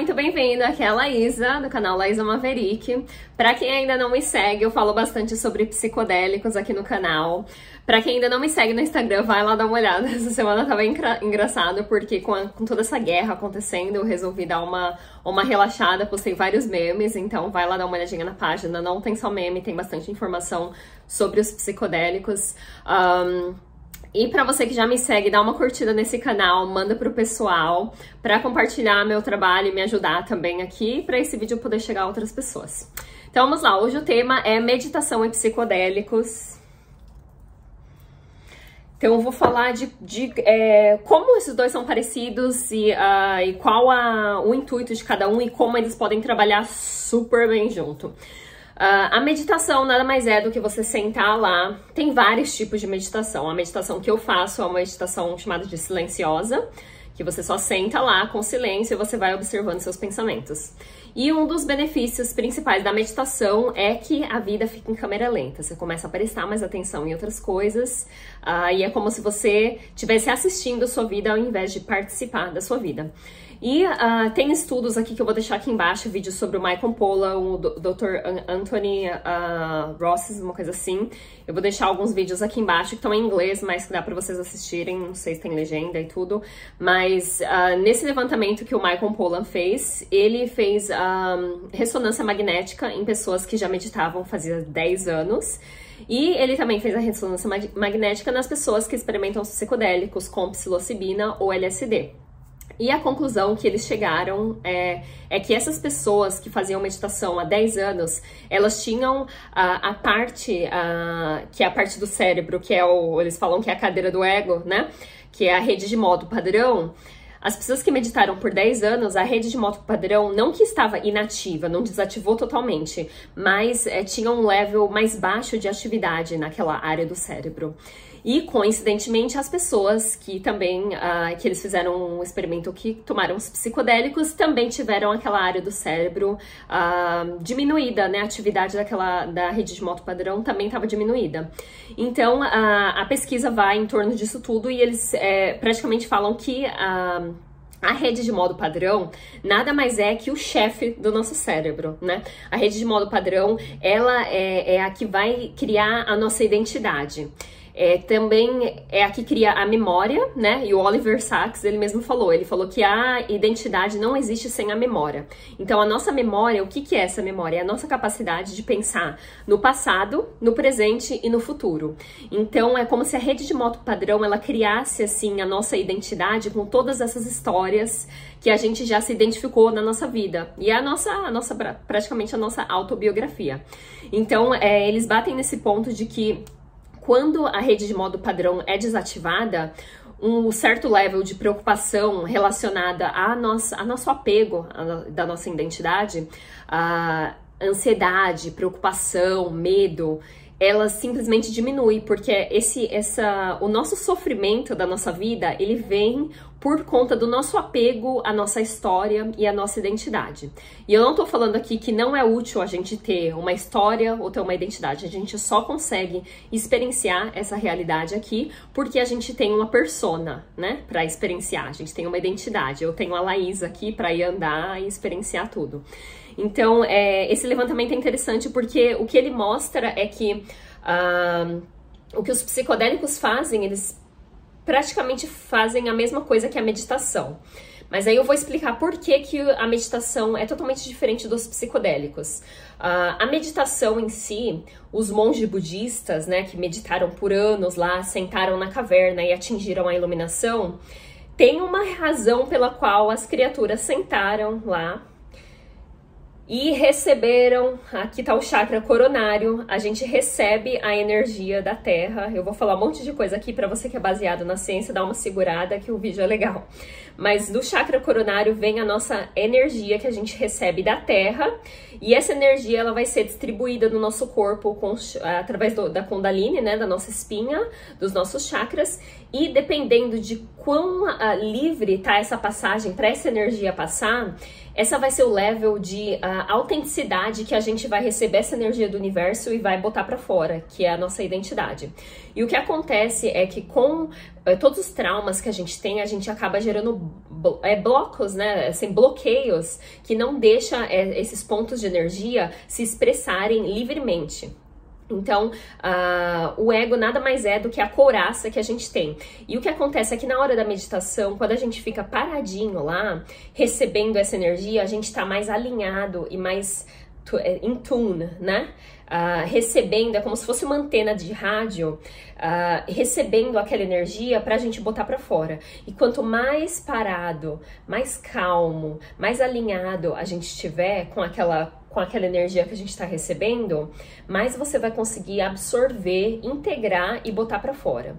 muito bem-vindo. Aqui é a Laísa, do canal Laísa Maverick. Para quem ainda não me segue, eu falo bastante sobre psicodélicos aqui no canal. Para quem ainda não me segue no Instagram, vai lá dar uma olhada. Essa semana tava engra engraçado porque com, a, com, toda essa guerra acontecendo, eu resolvi dar uma, uma relaxada, postei vários memes, então vai lá dar uma olhadinha na página. Não tem só meme, tem bastante informação sobre os psicodélicos. Um, e para você que já me segue, dá uma curtida nesse canal, manda pro pessoal para compartilhar meu trabalho e me ajudar também aqui para esse vídeo poder chegar a outras pessoas. Então vamos lá, hoje o tema é meditação e psicodélicos. Então eu vou falar de, de é, como esses dois são parecidos e, uh, e qual a, o intuito de cada um e como eles podem trabalhar super bem junto. Uh, a meditação nada mais é do que você sentar lá. Tem vários tipos de meditação. A meditação que eu faço é uma meditação chamada de silenciosa, que você só senta lá com silêncio e você vai observando seus pensamentos. E um dos benefícios principais da meditação é que a vida fica em câmera lenta. Você começa a prestar mais atenção em outras coisas, uh, e é como se você estivesse assistindo a sua vida ao invés de participar da sua vida. E uh, tem estudos aqui que eu vou deixar aqui embaixo, vídeos sobre o Michael Pola, o Dr. Anthony uh, Ross, uma coisa assim. Eu vou deixar alguns vídeos aqui embaixo que estão em inglês, mas que dá para vocês assistirem, não sei se tem legenda e tudo. Mas uh, nesse levantamento que o Michael Pollan fez, ele fez um, ressonância magnética em pessoas que já meditavam fazia 10 anos. E ele também fez a ressonância magnética nas pessoas que experimentam psicodélicos com psilocibina ou LSD. E a conclusão que eles chegaram é, é que essas pessoas que faziam meditação há 10 anos, elas tinham a, a parte, a, que é a parte do cérebro, que é o, eles falam que é a cadeira do ego, né? Que é a rede de modo padrão. As pessoas que meditaram por 10 anos, a rede de modo padrão não que estava inativa, não desativou totalmente, mas é, tinha um level mais baixo de atividade naquela área do cérebro. E, coincidentemente, as pessoas que também, uh, que eles fizeram um experimento que tomaram os psicodélicos, também tiveram aquela área do cérebro uh, diminuída, né? A atividade daquela, da rede de moto padrão também estava diminuída. Então, uh, a pesquisa vai em torno disso tudo e eles é, praticamente falam que... A rede de modo padrão nada mais é que o chefe do nosso cérebro, né? A rede de modo padrão, ela é, é a que vai criar a nossa identidade. É, também é a que cria a memória, né? E o Oliver Sacks, ele mesmo falou, ele falou que a identidade não existe sem a memória. Então, a nossa memória, o que, que é essa memória? É a nossa capacidade de pensar no passado, no presente e no futuro. Então, é como se a rede de moto padrão, ela criasse, assim, a nossa identidade com todas essas histórias que a gente já se identificou na nossa vida. E é a nossa, a nossa praticamente a nossa autobiografia. Então, é, eles batem nesse ponto de que quando a rede de modo padrão é desativada, um certo level de preocupação relacionada a nosso, a nosso apego a, da nossa identidade, a ansiedade, preocupação, medo, ela simplesmente diminui, porque esse, essa, o nosso sofrimento da nossa vida, ele vem por conta do nosso apego à nossa história e à nossa identidade. E eu não tô falando aqui que não é útil a gente ter uma história ou ter uma identidade, a gente só consegue experienciar essa realidade aqui porque a gente tem uma persona, né, para experienciar, a gente tem uma identidade. Eu tenho a Laís aqui para ir andar e experienciar tudo. Então, é, esse levantamento é interessante porque o que ele mostra é que uh, o que os psicodélicos fazem, eles praticamente fazem a mesma coisa que a meditação. Mas aí eu vou explicar por que, que a meditação é totalmente diferente dos psicodélicos. Uh, a meditação em si, os monges budistas, né, que meditaram por anos lá, sentaram na caverna e atingiram a iluminação, tem uma razão pela qual as criaturas sentaram lá e receberam, aqui tá o chakra coronário, a gente recebe a energia da Terra. Eu vou falar um monte de coisa aqui para você que é baseado na ciência, dá uma segurada que o vídeo é legal. Mas do chakra coronário vem a nossa energia que a gente recebe da Terra, e essa energia ela vai ser distribuída no nosso corpo com, através do, da Kundalini, né, da nossa espinha, dos nossos chakras, e dependendo de quão uh, livre tá essa passagem para essa energia passar, essa vai ser o level de uh, autenticidade que a gente vai receber essa energia do universo e vai botar para fora, que é a nossa identidade. E o que acontece é que com uh, todos os traumas que a gente tem, a gente acaba gerando blo é, blocos, né, assim, bloqueios que não deixa é, esses pontos de energia se expressarem livremente. Então, uh, o ego nada mais é do que a couraça que a gente tem. E o que acontece é que na hora da meditação, quando a gente fica paradinho lá, recebendo essa energia, a gente está mais alinhado e mais in tune, né? Uh, recebendo, é como se fosse uma antena de rádio, uh, recebendo aquela energia para a gente botar para fora. E quanto mais parado, mais calmo, mais alinhado a gente estiver com aquela com aquela energia que a gente está recebendo, mais você vai conseguir absorver, integrar e botar para fora.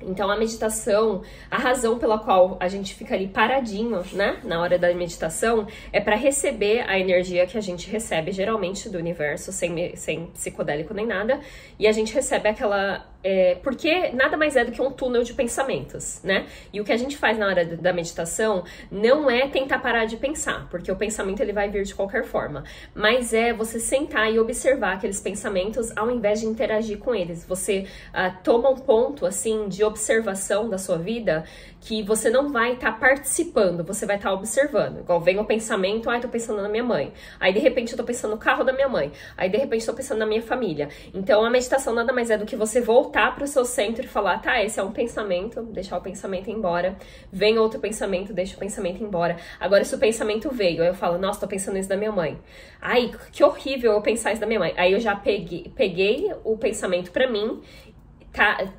Então a meditação, a razão pela qual a gente fica ali paradinho, né, na hora da meditação, é para receber a energia que a gente recebe geralmente do universo, sem, sem psicodélico nem nada, e a gente recebe aquela é, porque nada mais é do que um túnel de pensamentos, né? E o que a gente faz na hora da meditação não é tentar parar de pensar, porque o pensamento ele vai vir de qualquer forma, mas é você sentar e observar aqueles pensamentos ao invés de interagir com eles. Você uh, toma um ponto assim de observação da sua vida que você não vai estar tá participando, você vai estar tá observando. Igual vem o pensamento, ai, tô pensando na minha mãe. Aí de repente eu tô pensando no carro da minha mãe. Aí de repente eu tô pensando na minha família. Então a meditação nada mais é do que você voltar para o seu centro e falar, tá, esse é um pensamento, deixar o pensamento embora. Vem outro pensamento, deixa o pensamento embora. Agora se o pensamento veio, aí eu falo, nossa, tô pensando isso da minha mãe. Ai, que horrível eu pensar isso da minha mãe. Aí eu já peguei, peguei o pensamento para mim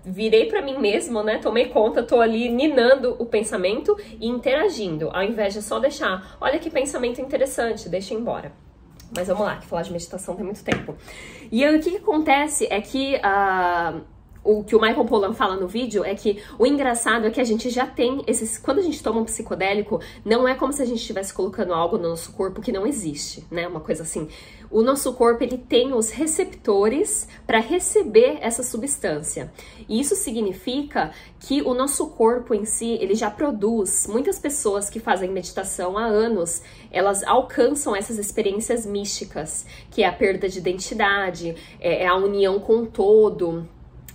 virei para mim mesmo, né? Tomei conta, tô ali ninando o pensamento e interagindo, ao invés de só deixar, olha que pensamento interessante, deixa embora. Mas vamos lá, que falar de meditação tem muito tempo. E o que, que acontece é que uh, o que o Michael Pollan fala no vídeo é que o engraçado é que a gente já tem esses. Quando a gente toma um psicodélico, não é como se a gente estivesse colocando algo no nosso corpo que não existe, né? Uma coisa assim o nosso corpo ele tem os receptores para receber essa substância. E isso significa que o nosso corpo em si, ele já produz. Muitas pessoas que fazem meditação há anos, elas alcançam essas experiências místicas, que é a perda de identidade, é, é a união com o todo,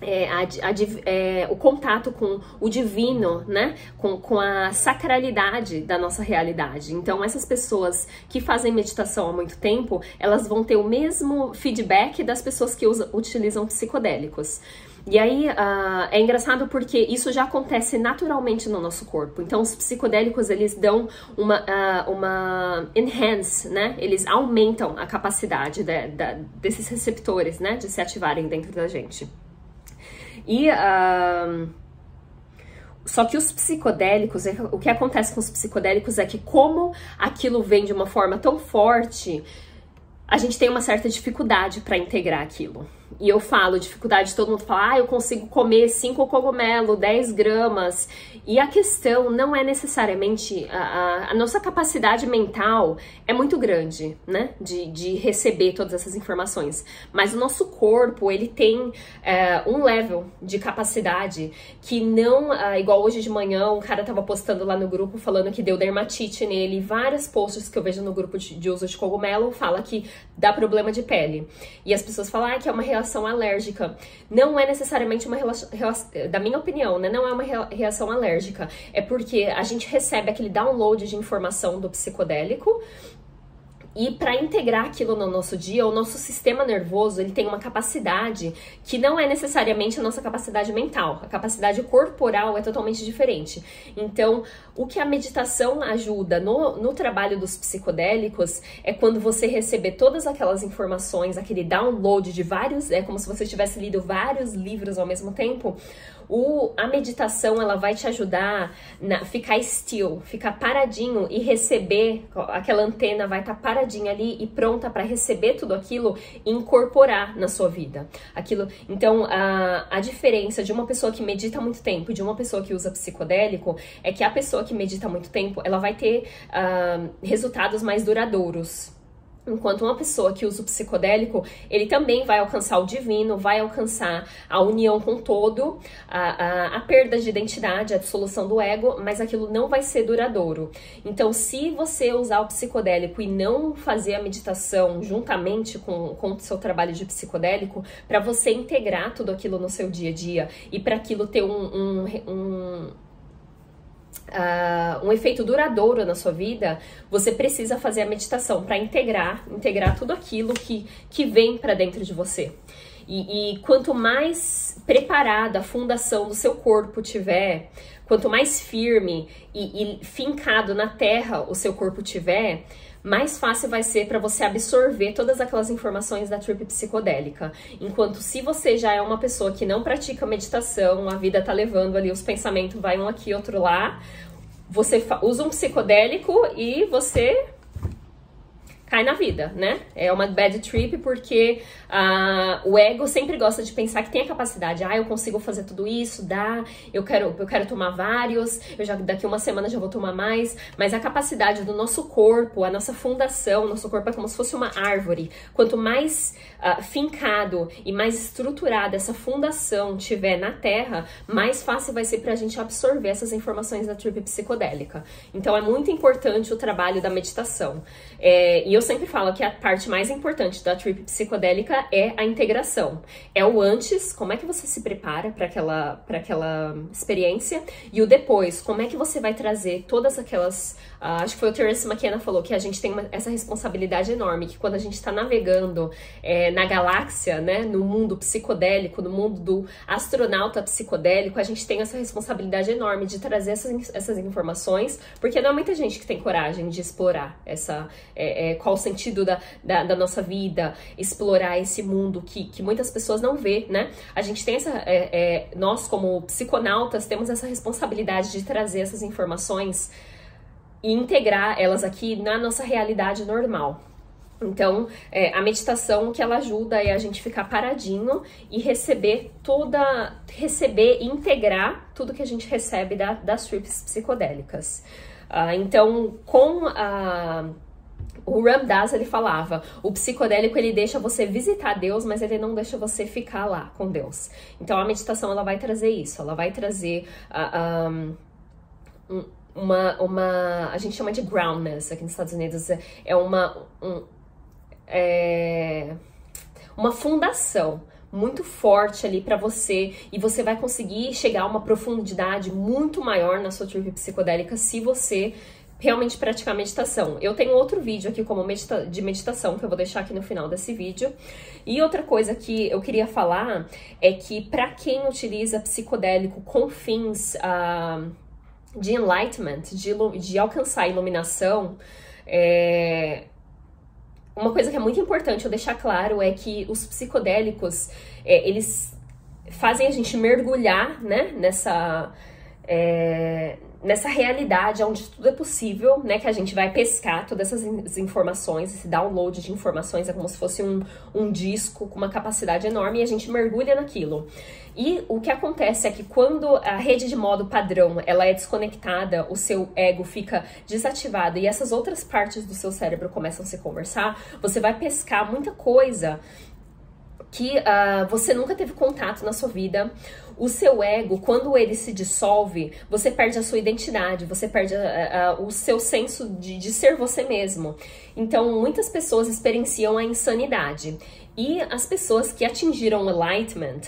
é, a, a, é, o contato com o divino, né? Com, com a sacralidade da nossa realidade. Então, essas pessoas que fazem meditação há muito tempo, elas vão ter o mesmo feedback das pessoas que usam, utilizam psicodélicos. E aí uh, é engraçado porque isso já acontece naturalmente no nosso corpo. Então os psicodélicos eles dão uma, uh, uma enhance, né? Eles aumentam a capacidade de, de, desses receptores, né? De se ativarem dentro da gente. E. Uh, só que os psicodélicos, é o que acontece com os psicodélicos é que, como aquilo vem de uma forma tão forte, a gente tem uma certa dificuldade para integrar aquilo. E eu falo dificuldade, todo mundo fala, ah, eu consigo comer 5 cogumelos, 10 gramas. E a questão não é necessariamente a, a, a, nossa capacidade mental é muito grande, né? De, de receber todas essas informações. Mas o nosso corpo, ele tem é, um level de capacidade que não, é, igual hoje de manhã, um cara tava postando lá no grupo falando que deu dermatite nele. Vários posts que eu vejo no grupo de, de uso de cogumelo fala que dá problema de pele. E as pessoas falam ah, que é uma reação alérgica. Não é necessariamente uma relação, da minha opinião, né? Não é uma reação alérgica. É porque a gente recebe aquele download de informação do psicodélico e para integrar aquilo no nosso dia, o nosso sistema nervoso ele tem uma capacidade que não é necessariamente a nossa capacidade mental. A capacidade corporal é totalmente diferente. Então, o que a meditação ajuda no, no trabalho dos psicodélicos é quando você receber todas aquelas informações, aquele download de vários, é como se você tivesse lido vários livros ao mesmo tempo. O, a meditação ela vai te ajudar a ficar still, ficar paradinho e receber, aquela antena vai estar tá paradinha ali e pronta para receber tudo aquilo e incorporar na sua vida. Aquilo, então a, a diferença de uma pessoa que medita muito tempo e de uma pessoa que usa psicodélico é que a pessoa que medita muito tempo ela vai ter uh, resultados mais duradouros Enquanto uma pessoa que usa o psicodélico, ele também vai alcançar o divino, vai alcançar a união com todo, a, a, a, perda de identidade, a dissolução do ego, mas aquilo não vai ser duradouro. Então, se você usar o psicodélico e não fazer a meditação juntamente com, com o seu trabalho de psicodélico, para você integrar tudo aquilo no seu dia a dia e para aquilo ter um, um, um uh, um efeito duradouro na sua vida, você precisa fazer a meditação para integrar, integrar tudo aquilo que, que vem para dentro de você. E, e, quanto mais preparada a fundação do seu corpo tiver, quanto mais firme e, e fincado na terra o seu corpo tiver, mais fácil vai ser para você absorver todas aquelas informações da trip psicodélica. Enquanto se você já é uma pessoa que não pratica meditação, a vida tá levando ali os pensamentos, vai um aqui, outro lá, você usa um psicodélico e você cai na vida, né? É uma bad trip porque uh, o ego sempre gosta de pensar que tem a capacidade, ah, eu consigo fazer tudo isso, dá, eu quero, eu quero tomar vários, eu já daqui uma semana já vou tomar mais, mas a capacidade do nosso corpo, a nossa fundação, nosso corpo é como se fosse uma árvore. Quanto mais uh, fincado e mais estruturada essa fundação tiver na Terra, mais fácil vai ser para a gente absorver essas informações da trip psicodélica. Então é muito importante o trabalho da meditação. É, e eu sempre falo que a parte mais importante da trip psicodélica é a integração. É o antes, como é que você se prepara para aquela, aquela experiência, e o depois, como é que você vai trazer todas aquelas. Uh, acho que foi o Terence McKenna falou que a gente tem uma, essa responsabilidade enorme, que quando a gente está navegando é, na galáxia, né, no mundo psicodélico, no mundo do astronauta psicodélico, a gente tem essa responsabilidade enorme de trazer essas, essas informações, porque não é muita gente que tem coragem de explorar essa é, é, qual o sentido da, da, da, nossa vida, explorar esse mundo que, que muitas pessoas não vê, né? A gente tem essa, é, é, nós como psiconautas temos essa responsabilidade de trazer essas informações e integrar elas aqui na nossa realidade normal. Então, é, a meditação que ela ajuda é a gente ficar paradinho e receber toda, receber e integrar tudo que a gente recebe da, das trips psicodélicas. Uh, então, com a o Ram Dass ele falava, o psicodélico ele deixa você visitar Deus, mas ele não deixa você ficar lá com Deus. Então a meditação ela vai trazer isso, ela vai trazer uh, um, uma, uma, a gente chama de groundness aqui nos Estados Unidos, é uma, um, é, uma fundação muito forte ali para você e você vai conseguir chegar a uma profundidade muito maior na sua trip psicodélica se você realmente praticar meditação. Eu tenho outro vídeo aqui como medita de meditação que eu vou deixar aqui no final desse vídeo. E outra coisa que eu queria falar é que para quem utiliza psicodélico com fins uh, de enlightenment, de, de alcançar a iluminação, é, uma coisa que é muito importante eu deixar claro é que os psicodélicos, é, eles fazem a gente mergulhar, né, nessa... É, nessa realidade onde tudo é possível, né? Que a gente vai pescar todas essas informações, esse download de informações é como se fosse um, um disco com uma capacidade enorme e a gente mergulha naquilo. E o que acontece é que quando a rede de modo padrão ela é desconectada, o seu ego fica desativado e essas outras partes do seu cérebro começam a se conversar, você vai pescar muita coisa que uh, você nunca teve contato na sua vida. O seu ego, quando ele se dissolve, você perde a sua identidade, você perde uh, uh, o seu senso de, de ser você mesmo. Então, muitas pessoas experienciam a insanidade. E as pessoas que atingiram o enlightenment,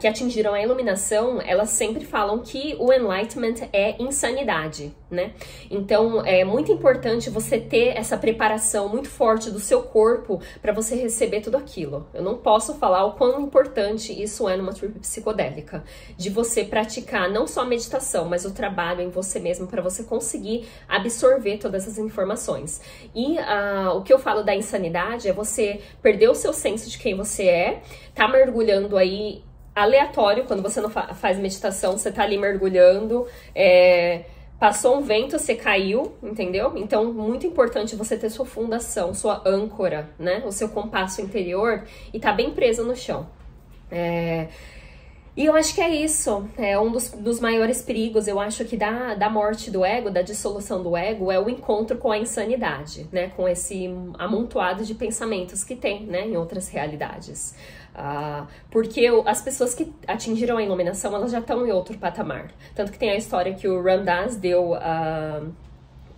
que atingiram a iluminação, elas sempre falam que o enlightenment é insanidade, né? Então é muito importante você ter essa preparação muito forte do seu corpo para você receber tudo aquilo. Eu não posso falar o quão importante isso é numa trip psicodélica, de você praticar não só a meditação, mas o trabalho em você mesmo para você conseguir absorver todas essas informações. E uh, o que eu falo da insanidade é você perder o seu senso de quem você é, tá mergulhando aí aleatório, quando você não fa faz meditação, você tá ali mergulhando, é, passou um vento, você caiu, entendeu? Então, muito importante você ter sua fundação, sua âncora, né? O seu compasso interior e tá bem preso no chão. É, E eu acho que é isso. É um dos, dos maiores perigos, eu acho que da, da morte do ego, da dissolução do ego, é o encontro com a insanidade, né? Com esse amontoado de pensamentos que tem, né? Em outras realidades. Uh, porque as pessoas que atingiram a iluminação, elas já estão em outro patamar. Tanto que tem a história que o Ramdas deu... Uh,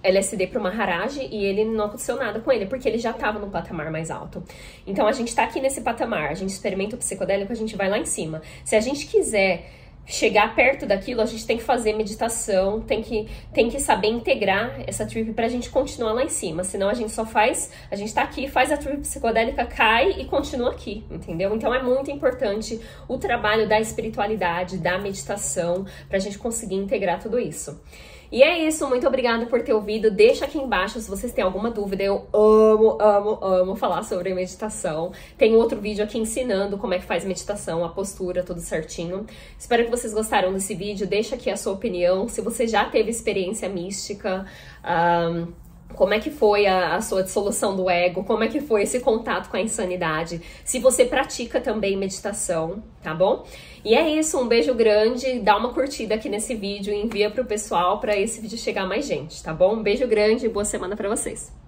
LSD para o Maharaj e ele não aconteceu nada com ele, porque ele já estava no patamar mais alto. Então a gente está aqui nesse patamar, a gente experimenta o psicodélico, a gente vai lá em cima. Se a gente quiser chegar perto daquilo, a gente tem que fazer meditação, tem que, tem que saber integrar essa trip para a gente continuar lá em cima. Senão a gente só faz, a gente está aqui, faz a trip psicodélica, cai e continua aqui, entendeu? Então é muito importante o trabalho da espiritualidade, da meditação, para a gente conseguir integrar tudo isso. E é isso, muito obrigada por ter ouvido. Deixa aqui embaixo se vocês têm alguma dúvida. Eu amo, amo, amo falar sobre meditação. Tem outro vídeo aqui ensinando como é que faz meditação, a postura, tudo certinho. Espero que vocês gostaram desse vídeo. Deixa aqui a sua opinião. Se você já teve experiência mística, um, como é que foi a, a, sua dissolução do ego, como é que foi esse contato com a insanidade, se você pratica também meditação, tá bom? E é isso, um beijo grande, dá uma curtida aqui nesse vídeo e envia pro pessoal para esse vídeo chegar mais gente, tá bom? Um beijo grande e boa semana para vocês.